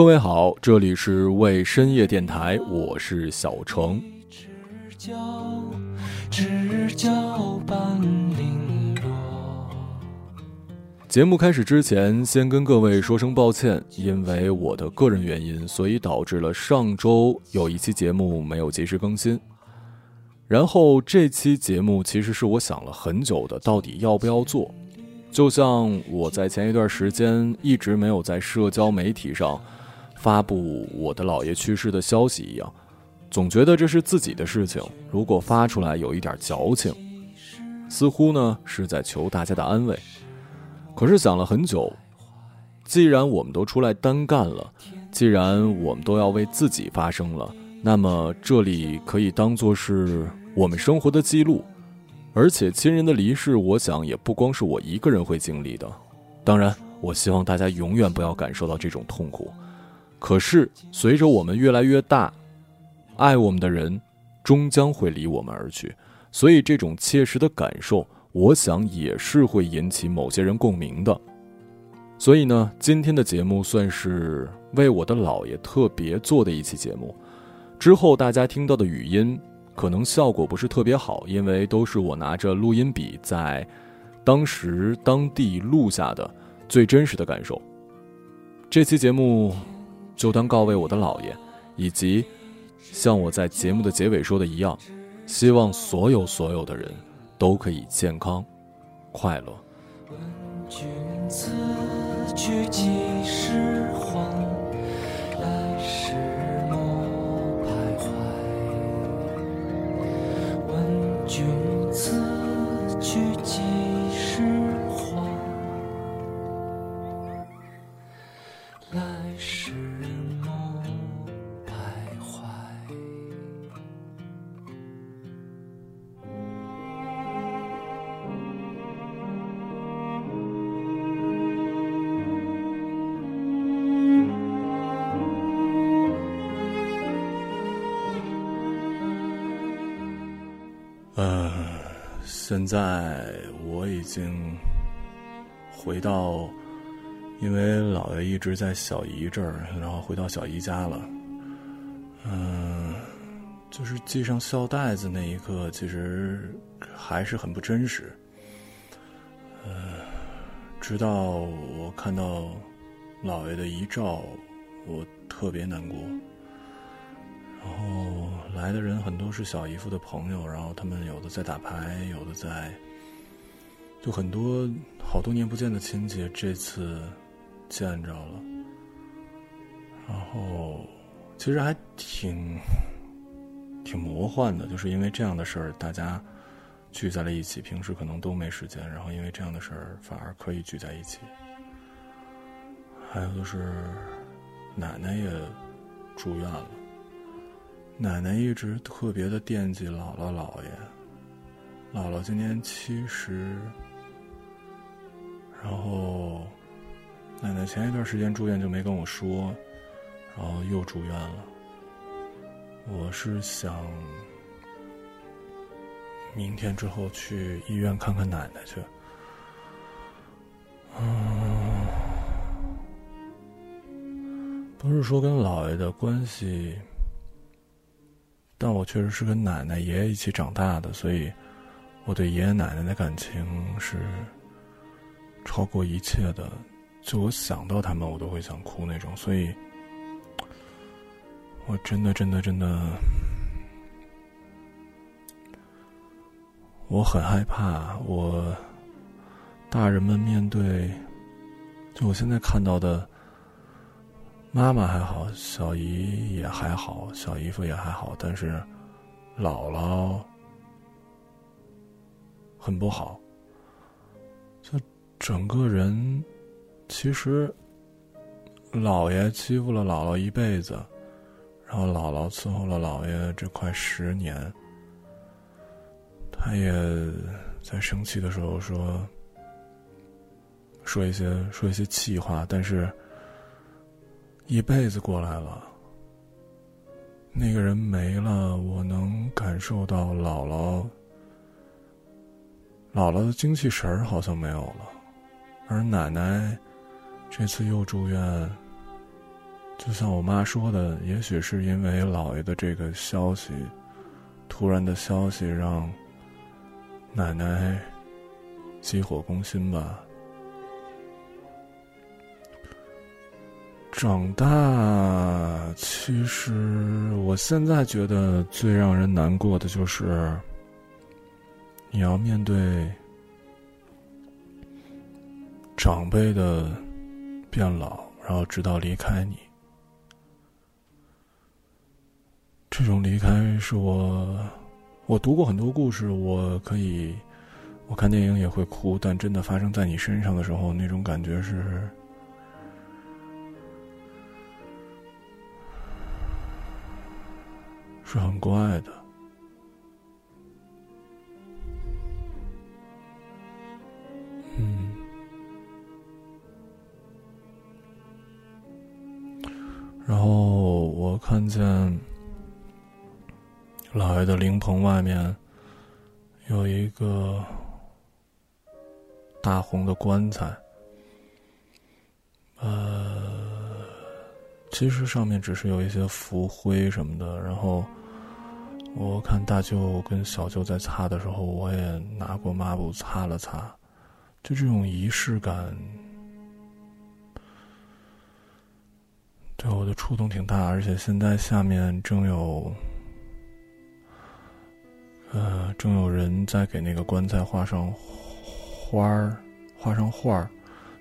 各位好，这里是为深夜电台，我是小程。知交，知交半零落。节目开始之前，先跟各位说声抱歉，因为我的个人原因，所以导致了上周有一期节目没有及时更新。然后这期节目其实是我想了很久的，到底要不要做？就像我在前一段时间一直没有在社交媒体上发布我的姥爷去世的消息一样，总觉得这是自己的事情，如果发出来有一点矫情，似乎呢是在求大家的安慰。可是想了很久，既然我们都出来单干了，既然我们都要为自己发声了，那么这里可以当做是我们生活的记录。而且亲人的离世，我想也不光是我一个人会经历的。当然，我希望大家永远不要感受到这种痛苦。可是随着我们越来越大，爱我们的人终将会离我们而去，所以这种切实的感受。我想也是会引起某些人共鸣的，所以呢，今天的节目算是为我的姥爷特别做的一期节目。之后大家听到的语音可能效果不是特别好，因为都是我拿着录音笔在当时当地录下的最真实的感受。这期节目就当告慰我的姥爷，以及像我在节目的结尾说的一样，希望所有所有的人。都可以健康、快乐。君此去几时还？来时莫徘徊。问君此现在我已经回到，因为姥爷一直在小姨这儿，然后回到小姨家了。嗯、就是系上孝带子那一刻，其实还是很不真实。嗯，直到我看到姥爷的遗照，我特别难过。然后来的人很多是小姨夫的朋友，然后他们有的在打牌，有的在，就很多好多年不见的亲戚这次见着了。然后其实还挺挺魔幻的，就是因为这样的事儿，大家聚在了一起，平时可能都没时间，然后因为这样的事儿反而可以聚在一起。还有就是奶奶也住院了。奶奶一直特别的惦记姥姥姥爷。姥姥今年七十，然后奶奶前一段时间住院就没跟我说，然后又住院了。我是想明天之后去医院看看奶奶去。嗯，不是说跟姥爷的关系。但我确实是跟奶奶、爷爷一起长大的，所以我对爷爷奶奶的感情是超过一切的。就我想到他们，我都会想哭那种。所以，我真的、真的、真的，我很害怕。我大人们面对，就我现在看到的。妈妈还好，小姨也还好，小姨夫也还好，但是姥姥很不好。就整个人，其实姥爷欺负了姥姥一辈子，然后姥姥伺候了姥爷这快十年。他也在生气的时候说：“说一些说一些气话，但是一辈子过来了，那个人没了，我能感受到姥姥姥姥的精气神儿好像没有了，而奶奶这次又住院。就像我妈说的，也许是因为姥爷的这个消息，突然的消息让奶奶急火攻心吧。长大，其实我现在觉得最让人难过的就是你要面对长辈的变老，然后直到离开你。这种离开是我，我读过很多故事，我可以，我看电影也会哭，但真的发生在你身上的时候，那种感觉是，是很怪的。嗯，然后我看见。老爷的灵棚外面有一个大红的棺材，呃，其实上面只是有一些浮灰什么的。然后我看大舅跟小舅在擦的时候，我也拿过抹布擦了擦。就这种仪式感，对我的触动挺大。而且现在下面正有。呃，正有人在给那个棺材画上花儿，画上画儿，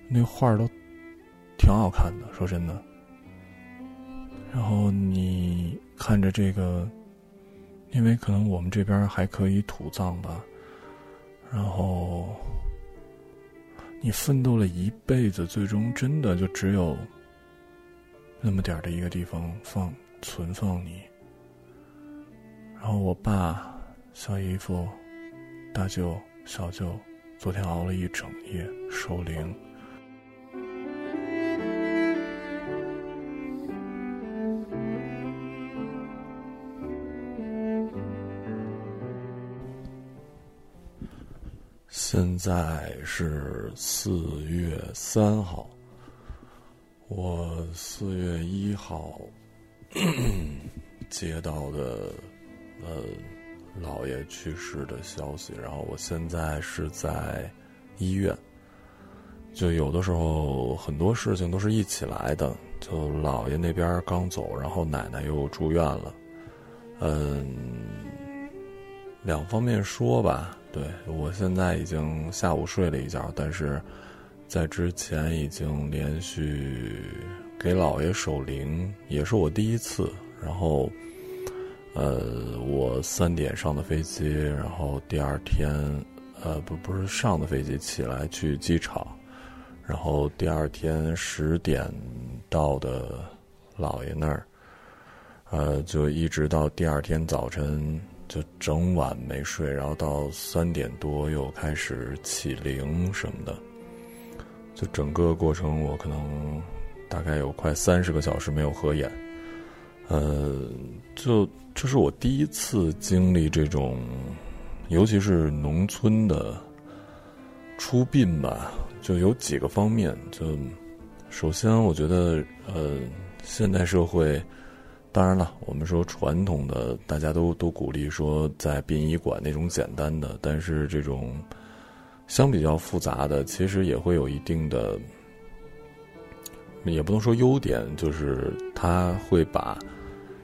那画儿都挺好看的，说真的。然后你看着这个，因为可能我们这边还可以土葬吧。然后你奋斗了一辈子，最终真的就只有那么点的一个地方放存放你。然后我爸。小姨夫、大舅、小舅，昨天熬了一整夜守灵。在是四月三号，我四月一号 接到的，呃。姥爷去世的消息，然后我现在是在医院。就有的时候很多事情都是一起来的，就姥爷那边刚走，然后奶奶又住院了。嗯，两方面说吧，对我现在已经下午睡了一觉，但是在之前已经连续给姥爷守灵，也是我第一次，然后。呃，我三点上的飞机，然后第二天，呃，不不是上的飞机，起来去机场，然后第二天十点到的姥爷那儿，呃，就一直到第二天早晨，就整晚没睡，然后到三点多又开始起灵什么的，就整个过程我可能大概有快三十个小时没有合眼。呃，就这是我第一次经历这种，尤其是农村的出殡吧，就有几个方面。就首先，我觉得，呃，现代社会，当然了，我们说传统的，大家都都鼓励说在殡仪馆那种简单的，但是这种相比较复杂的，其实也会有一定的，也不能说优点，就是他会把。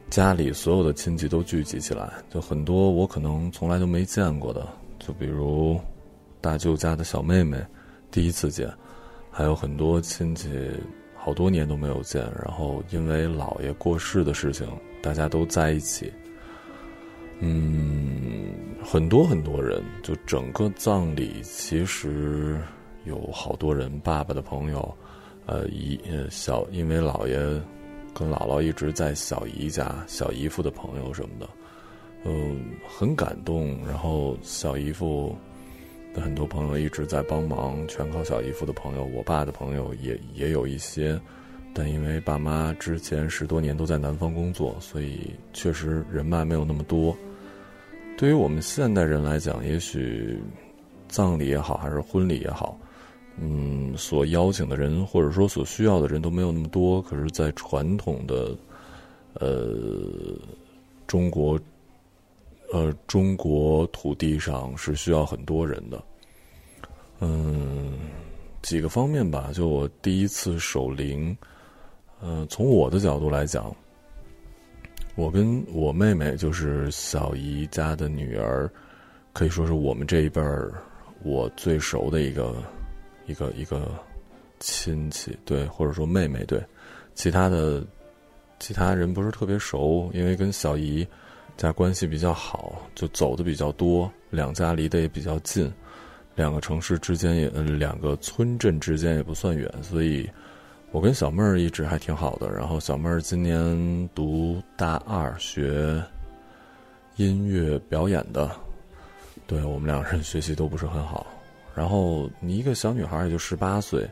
家里所有的亲戚都聚集起来，就很多我可能从来都没见过的，就比如大舅家的小妹妹，第一次见，还有很多亲戚好多年都没有见，然后因为姥爷过世的事情，大家都在一起。嗯，很多很多人，就整个葬礼其实有好多人，爸爸的朋友，呃，姨呃小，因为姥爷。跟姥姥一直在小姨家，小姨夫的朋友什么的，嗯，很感动。然后小姨夫很多朋友一直在帮忙，全靠小姨夫的朋友，我爸的朋友也也有一些，但因为爸妈之前十多年都在南方工作，所以确实人脉没有那么多。对于我们现代人来讲，也许葬礼也好，还是婚礼也好，嗯，所邀请的人或者说所需要的人都没有那么多。可是，在传统的呃中国。呃，中国土地上是需要很多人的，嗯，几个方面吧。就我第一次守灵，呃，从我的角度来讲，我跟我妹妹就是小姨家的女儿，可以说是我们这一辈儿我最熟的一个一个一个亲戚，对，或者说妹妹，对，其他的其他人不是特别熟，因为跟小姨。家关系比较好，就走的比较多，两家离得也比较近，两个城市之间也，嗯两个村镇之间也不算远，所以，我跟小妹儿一直还挺好的。然后小妹儿今年读大二，学音乐表演的，对我们两个人学习都不是很好。然后你一个小女孩也就十八岁，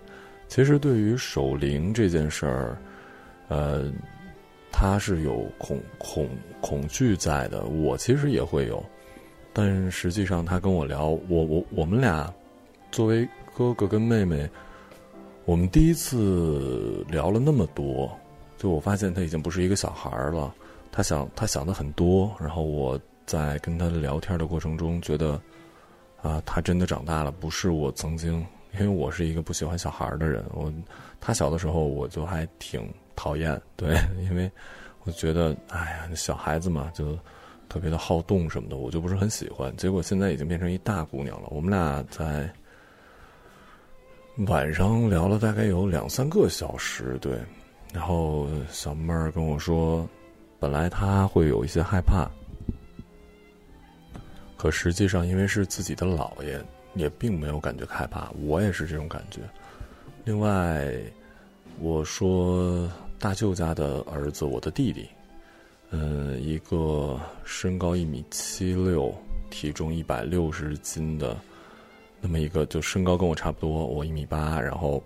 其实对于守灵这件事儿，呃。他是有恐恐恐惧在的，我其实也会有，但实际上他跟我聊，我我我们俩作为哥哥跟妹妹，我们第一次聊了那么多，就我发现他已经不是一个小孩了，他想他想的很多，然后我在跟他聊天的过程中觉得，啊，他真的长大了，不是我曾经，因为我是一个不喜欢小孩的人，我他小的时候我就还挺。讨厌，对，因为我觉得，哎呀，小孩子嘛，就特别的好动什么的，我就不是很喜欢。结果现在已经变成一大姑娘了。我们俩在晚上聊了大概有两三个小时，对。然后小妹儿跟我说，本来她会有一些害怕，可实际上因为是自己的姥爷，也并没有感觉害怕。我也是这种感觉。另外，我说。大舅家的儿子，我的弟弟，嗯，一个身高一米七六，体重一百六十斤的，那么一个就身高跟我差不多，我一米八，然后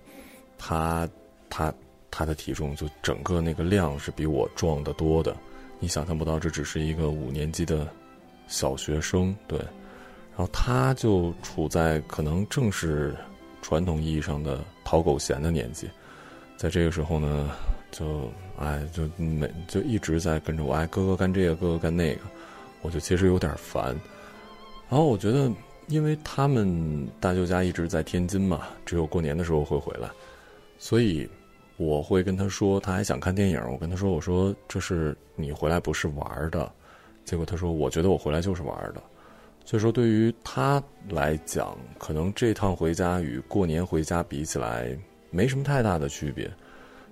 他他他的体重就整个那个量是比我壮得多的，你想象不到，这只是一个五年级的小学生，对，然后他就处在可能正是传统意义上的讨狗嫌的年纪，在这个时候呢。就哎，就每就一直在跟着我，哎，哥哥干这个，哥哥干那个，我就其实有点烦。然后我觉得，因为他们大舅家一直在天津嘛，只有过年的时候会回来，所以我会跟他说，他还想看电影。我跟他说，我说这是你回来不是玩的。结果他说，我觉得我回来就是玩的。所以说，对于他来讲，可能这趟回家与过年回家比起来，没什么太大的区别。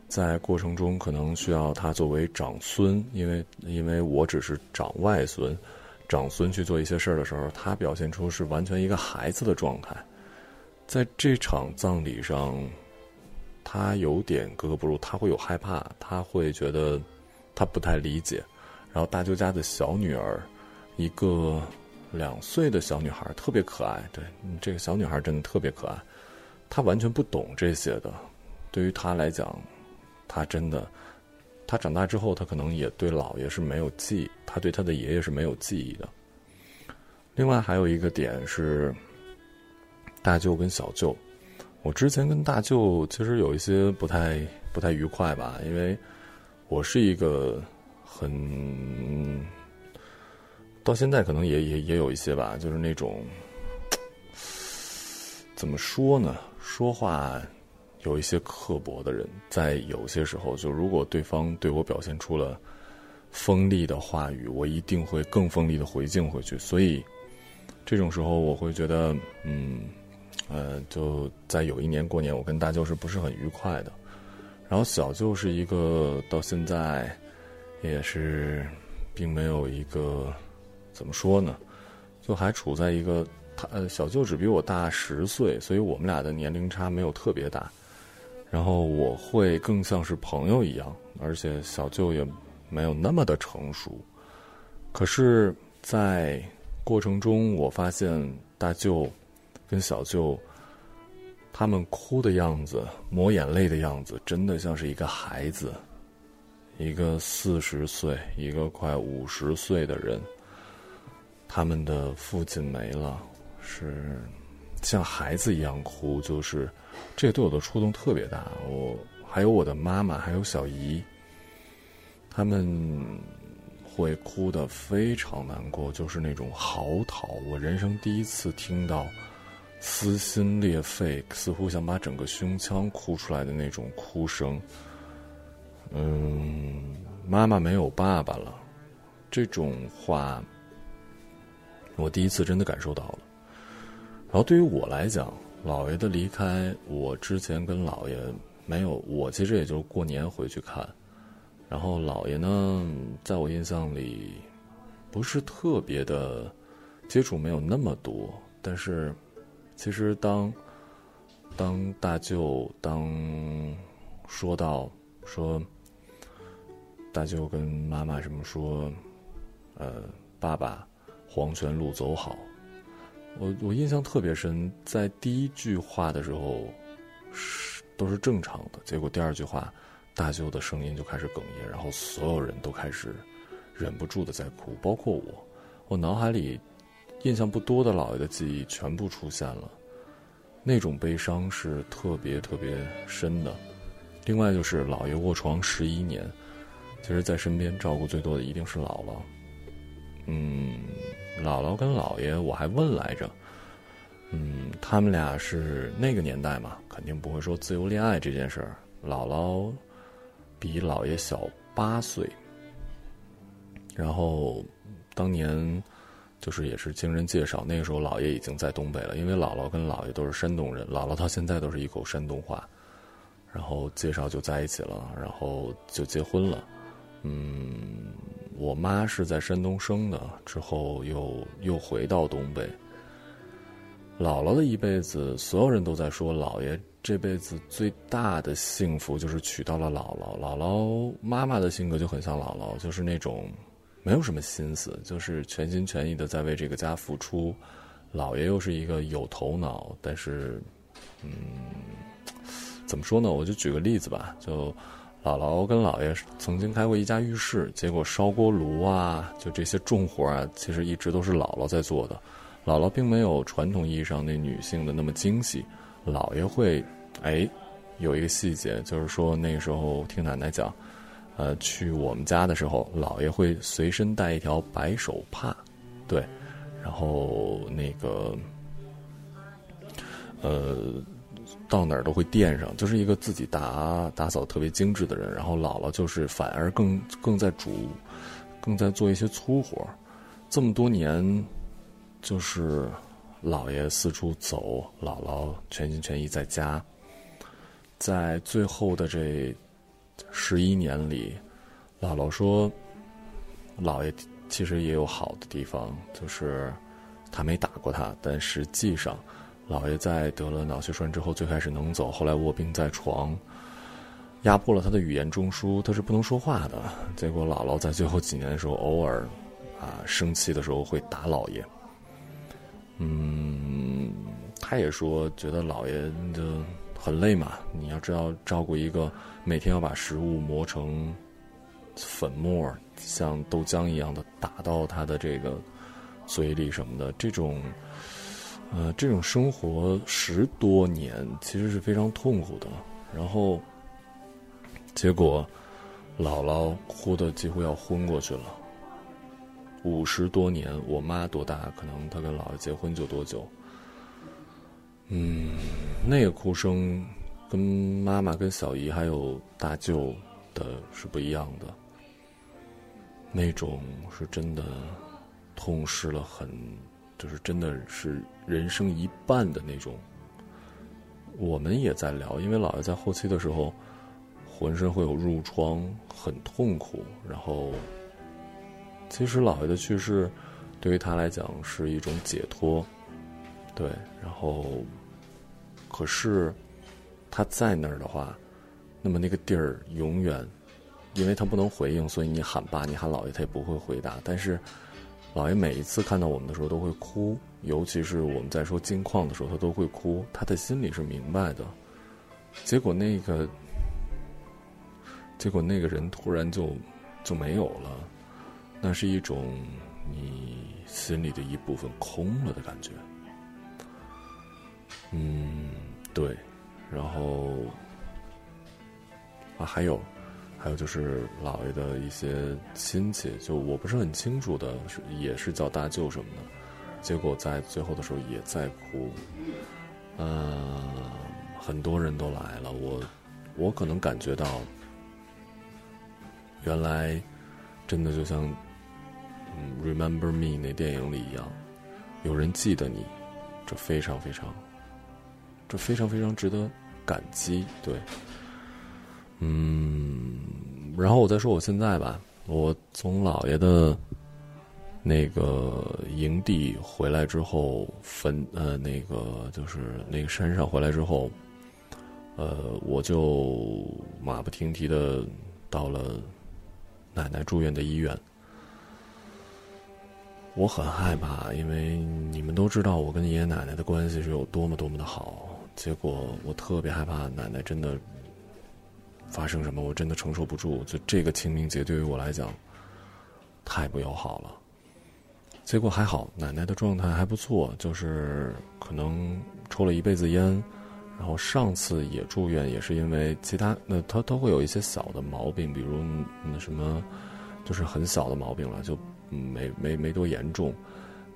在过程中，可能需要他作为长孙，因为因为我只是长外孙，长孙去做一些事儿的时候，他表现出是完全一个孩子的状态。在这场葬礼上，他有点格格不入，他会有害怕，他会觉得他不太理解。然后大舅家的小女儿，一个两岁的小女孩，特别可爱。对，这个小女孩真的特别可爱，他完全不懂这些的，对于他来讲。他真的，他长大之后，他可能也对姥爷是没有记，他对他的爷爷是没有记忆的。另外还有一个点是，大舅跟小舅，我之前跟大舅其实有一些不太不太愉快吧，因为我是一个很，到现在可能也也也有一些吧，就是那种，怎么说呢，说话。有一些刻薄的人，在有些时候，就如果对方对我表现出了锋利的话语，我一定会更锋利的回敬回去。所以，这种时候我会觉得，嗯，呃，就在有一年过年，我跟大舅是不是很愉快的？然后小舅是一个到现在也是并没有一个怎么说呢，就还处在一个他呃小舅只比我大十岁，所以我们俩的年龄差没有特别大。然后我会更像是朋友一样，而且小舅也没有那么的成熟。可是，在过程中，我发现大舅跟小舅，他们哭的样子、抹眼泪的样子，真的像是一个孩子，一个四十岁、一个快五十岁的人，他们的父亲没了，是像孩子一样哭，就是这个对我的触动特别大。我还有我的妈妈，还有小姨，他们。会哭得非常难过，就是那种嚎啕。我人生第一次听到撕心裂肺，似乎想把整个胸腔哭出来的那种哭声。嗯，妈妈没有爸爸了，这种话我第一次真的感受到了。然后对于我来讲，姥爷的离开，我之前跟姥爷没有，我其实也就是过年回去看。然后姥爷呢，在我印象里，不是特别的接触没有那么多，但是其实当当大舅当说到说大舅跟妈妈什么说，呃，爸爸黄泉路走好，我我印象特别深，在第一句话的时候是都是正常的，结果第二句话。大舅的声音就开始哽咽，然后所有人都开始忍不住的在哭，包括我。我脑海里印象不多的姥爷的记忆全部出现了，那种悲伤是特别特别深的。另外就是姥爷卧床十一年，其实在身边照顾最多的一定是姥姥。嗯，姥姥跟姥爷我还问来着，嗯，他们俩是那个年代嘛，肯定不会说自由恋爱这件事儿。姥姥。比姥爷小八岁，然后当年就是也是经人介绍，那个时候姥爷已经在东北了，因为姥姥跟姥爷都是山东人，姥姥到现在都是一口山东话，然后介绍就在一起了，然后就结婚了。嗯，我妈是在山东生的，之后又又回到东北。姥姥的一辈子，所有人都在说姥爷。这辈子最大的幸福就是娶到了姥姥。姥姥妈妈的性格就很像姥姥，就是那种没有什么心思，就是全心全意的在为这个家付出。姥爷又是一个有头脑，但是，嗯，怎么说呢？我就举个例子吧，就姥姥跟姥爷曾经开过一家浴室，结果烧锅炉啊，就这些重活啊，其实一直都是姥姥在做的。姥姥并没有传统意义上那女性的那么精细，姥爷会。哎，有一个细节，就是说那个时候听奶奶讲，呃，去我们家的时候，姥爷会随身带一条白手帕，对，然后那个，呃，到哪儿都会垫上，就是一个自己打打扫特别精致的人。然后姥姥就是反而更更在煮，更在做一些粗活。这么多年，就是姥爷四处走，姥姥全心全意在家。在最后的这十一年里，姥姥说：“姥爷其实也有好的地方，就是他没打过他。但实际上，姥爷在得了脑血栓之后，最开始能走，后来卧病在床，压迫了他的语言中枢，他是不能说话的。结果姥姥在最后几年的时候，偶尔啊生气的时候会打姥爷。嗯，他也说觉得姥爷的。”很累嘛，你要知道照顾一个每天要把食物磨成粉末，像豆浆一样的打到他的这个嘴里什么的，这种呃这种生活十多年其实是非常痛苦的。然后结果姥姥哭的几乎要昏过去了。五十多年，我妈多大？可能她跟姥爷结婚就多久？嗯，那个哭声，跟妈妈、跟小姨还有大舅的是不一样的。那种是真的痛失了很，就是真的是人生一半的那种。我们也在聊，因为姥爷在后期的时候，浑身会有褥疮，很痛苦。然后，其实姥爷的去世，对于他来讲是一种解脱。对，然后，可是他在那儿的话，那么那个地儿永远，因为他不能回应，所以你喊爸，你喊姥爷，他也不会回答。但是姥爷每一次看到我们的时候都会哭，尤其是我们在说金矿的时候，他都会哭。他的心里是明白的。结果那个，结果那个人突然就就没有了，那是一种你心里的一部分空了的感觉。嗯，对，然后啊，还有。还有就是姥爷的一些亲戚，就我不是很清楚的，是也是叫大舅什么的，结果在最后的时候也在哭，嗯，很多人都来了，我我可能感觉到，原来真的就像嗯《Remember Me》那电影里一样，有人记得你，这非常非常，这非常非常值得感激，对。嗯，然后我再说我现在吧。我从姥爷的那个营地回来之后，坟呃那个就是那个山上回来之后，呃，我就马不停蹄的到了奶奶住院的医院。我很害怕，因为你们都知道我跟爷爷奶奶的关系是有多么多么的好。结果我特别害怕奶奶真的。发生什么，我真的承受不住。就这个清明节对于我来讲，太不友好了。结果还好，奶奶的状态还不错，就是可能抽了一辈子烟，然后上次也住院，也是因为其他那他都会有一些小的毛病，比如那什么，就是很小的毛病了，就没没没多严重。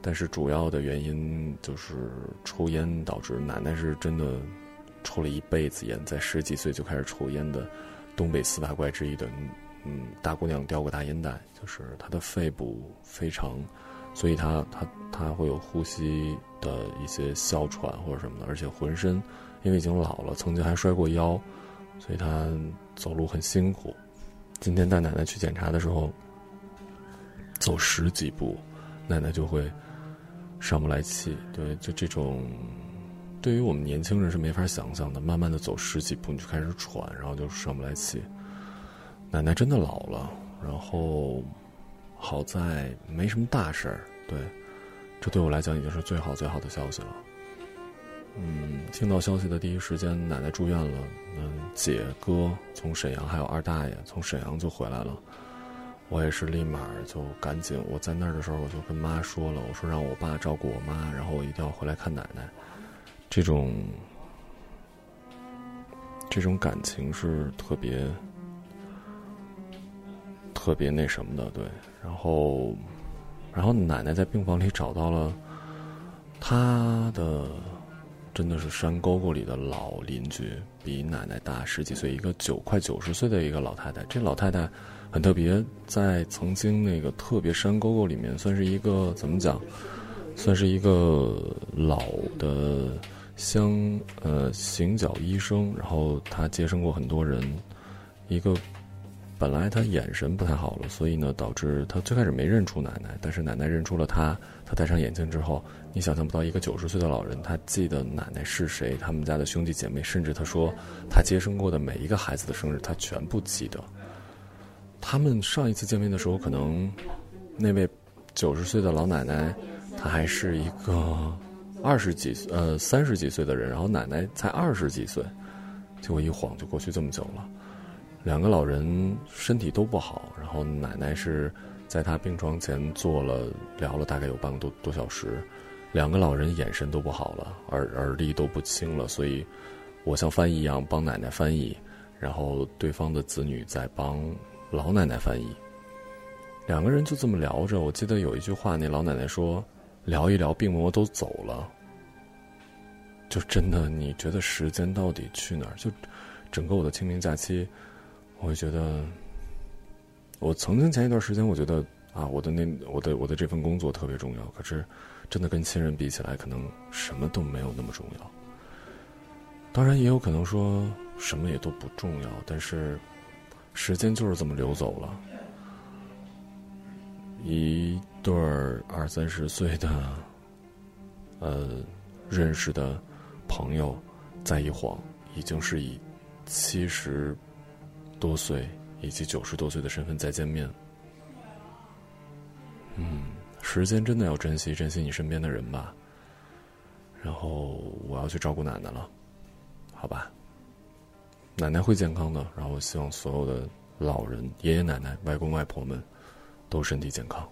但是主要的原因就是抽烟导致奶奶是真的抽了一辈子烟，在十几岁就开始抽烟的。东北四大怪之一的，嗯，大姑娘叼个大烟袋，就是她的肺部非常，所以她她她会有呼吸的一些哮喘或者什么的，而且浑身因为已经老了，曾经还摔过腰，所以她走路很辛苦。今天带奶奶去检查的时候，走十几步，奶奶就会上不来气。对，就这种。对于我们年轻人是没法想象的，慢慢的走十几步你就开始喘，然后就上不来气。奶奶真的老了，然后好在没什么大事儿，对，这对我来讲已经是最好最好的消息了。嗯，听到消息的第一时间，奶奶住院了，嗯，姐哥从沈阳还有二大爷从沈阳就回来了，我也是立马就赶紧，我在那儿的时候我就跟妈说了，我说让我爸照顾我妈，然后我一定要回来看奶奶。这种这种感情是特别特别那什么的，对。然后，然后奶奶在病房里找到了她的，真的是山沟沟里的老邻居，比奶奶大十几岁，一个九快九十岁的一个老太太。这老太太很特别，在曾经那个特别山沟沟里面，算是一个怎么讲？算是一个老的。乡呃行脚医生，然后他接生过很多人，一个本来他眼神不太好了，所以呢导致他最开始没认出奶奶，但是奶奶认出了他，他戴上眼镜之后，你想象不到一个九十岁的老人，他记得奶奶是谁，他们家的兄弟姐妹，甚至他说他接生过的每一个孩子的生日，他全部记得。他们上一次见面的时候，可能那位九十岁的老奶奶，她还是一个。二十几岁，呃，三十几岁的人，然后奶奶才二十几岁，结果一晃就过去这么久了。两个老人身体都不好，然后奶奶是在他病床前坐了聊了大概有半个多多小时。两个老人眼神都不好了，耳耳力都不清了，所以我像翻译一样帮奶奶翻译，然后对方的子女在帮老奶奶翻译。两个人就这么聊着，我记得有一句话，那老奶奶说。聊一聊，病魔都走了，就真的你觉得时间到底去哪儿？就整个我的清明假期，我会觉得，我曾经前一段时间我觉得啊，我的那我的我的这份工作特别重要，可是真的跟亲人比起来，可能什么都没有那么重要。当然也有可能说什么也都不重要，但是时间就是这么流走了。一对二三十岁的，呃，认识的朋友，在一晃，已经是以七十多岁以及九十多岁的身份再见面。嗯，时间真的要珍惜，珍惜你身边的人吧。然后我要去照顾奶奶了，好吧？奶奶会健康的，然后我希望所有的老人、爷爷奶奶、外公外婆们都身体健康。